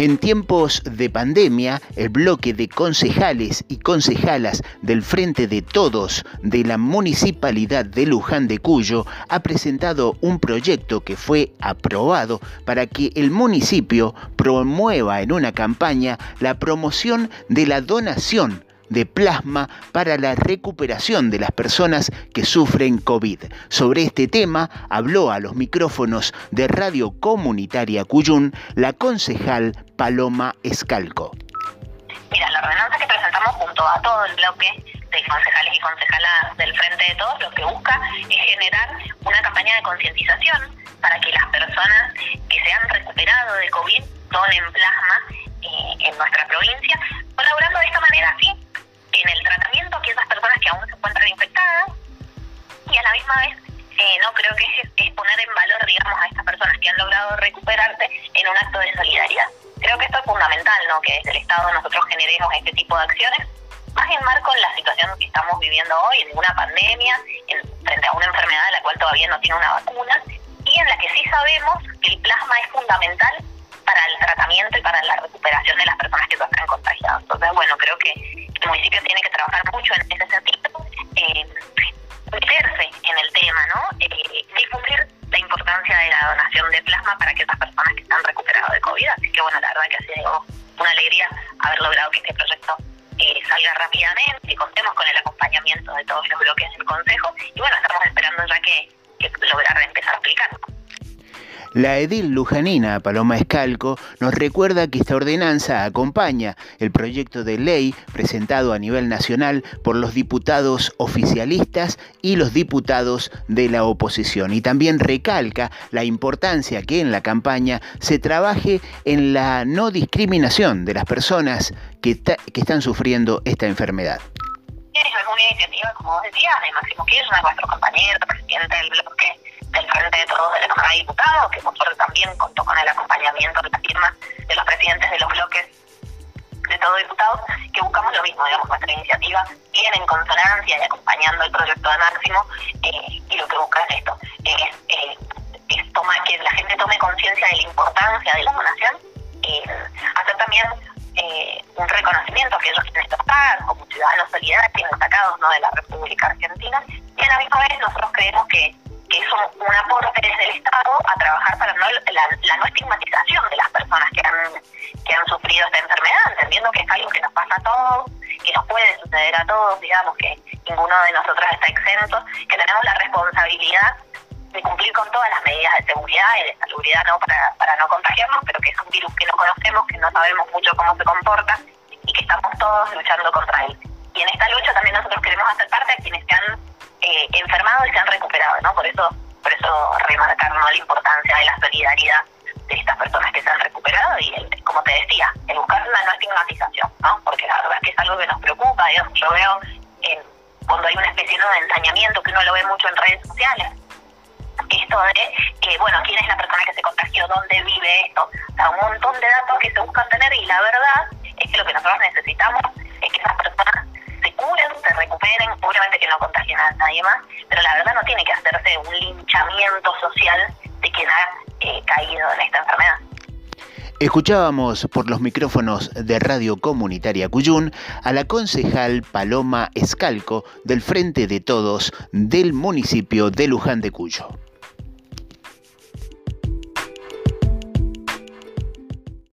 En tiempos de pandemia, el bloque de concejales y concejalas del Frente de Todos de la Municipalidad de Luján de Cuyo ha presentado un proyecto que fue aprobado para que el municipio promueva en una campaña la promoción de la donación de plasma para la recuperación de las personas que sufren COVID. Sobre este tema habló a los micrófonos de Radio Comunitaria Cuyún la concejal Paloma Escalco. Mira, la ordenanza que presentamos junto a todo el bloque de concejales y concejalas del Frente de Todos lo que busca es generar una campaña de concientización para que las personas que se han recuperado de COVID donen plasma misma vez eh, no creo que es, poner en valor, digamos, a estas personas que han logrado recuperarse en un acto de solidaridad. Creo que esto es fundamental, ¿no? Que desde el Estado nosotros generemos este tipo de acciones, más en marco en la situación que estamos viviendo hoy, en una pandemia, en, frente a una enfermedad de la cual todavía no tiene una vacuna, y en la que sí sabemos que el plasma es fundamental para el tratamiento y para la recuperación de las personas que están contagiadas. Entonces, bueno, creo que el municipio tiene que trabajar para que esas personas que están recuperadas de COVID. Así que, bueno, la verdad que ha sido una alegría haber logrado que este proyecto eh, salga rápidamente, y contemos con el acompañamiento de todos los bloques del Consejo y, bueno, estamos esperando ya que, que lograr empezar a aplicarlo. La edil lujanina Paloma Escalco nos recuerda que esta ordenanza acompaña el proyecto de ley presentado a nivel nacional por los diputados oficialistas y los diputados de la oposición y también recalca la importancia que en la campaña se trabaje en la no discriminación de las personas que, están sufriendo esta enfermedad. Es una iniciativa, como decía, de Máximo Kirchner, nuestro compañero, presidente del bloque del Frente de Todos de la Cámara de Diputados, que por también contó con el acompañamiento de la firma de los presidentes de los bloques de todos diputados, que buscamos lo mismo, digamos, nuestra iniciativa viene en consonancia y acompañando el proyecto de Máximo, eh, y lo que busca es esto, es, eh, es tomar, que la gente tome conciencia de la importancia de la donación, hacer también eh, un reconocimiento a aquellos quienes tocar como ciudadanos solidarios destacados ¿no? de la República Argentina, y a la misma vez nosotros creemos que es un, aporte desde el Estado a trabajar para no, la, no estigmatización de las personas que han, que han sufrido esta enfermedad, entendiendo que es algo que nos pasa a todos, que nos puede suceder a todos, digamos que ninguno de nosotros está exento, que tenemos la responsabilidad de cumplir con todas las medidas de seguridad y de salubridad ¿no? para, para no contagiarnos, pero que es un virus que no conocemos, que no sabemos mucho cómo se comporta y que estamos todos luchando contra él. Eso, por eso remarcar la importancia de la solidaridad de estas personas que se han recuperado y, como te decía, el buscar una no estigmatización, ¿no? Porque la verdad es que es algo que nos preocupa, digamos, yo veo cuando hay una especie de ensañamiento que uno lo ve mucho en redes sociales, esto de, eh, bueno, quién es la persona que se contagió, dónde vive esto, o sea, un montón de datos que se buscan tener y la verdad es que lo que nosotros necesitamos es que esas personas obviamente que no contagien a nadie más, pero la verdad no tiene que hacerse un linchamiento social de quien ha eh, caído en esta enfermedad. Escuchábamos por los micrófonos de Radio Comunitaria Cuyún a la concejal Paloma Escalco del Frente de Todos del municipio de Luján de Cuyo.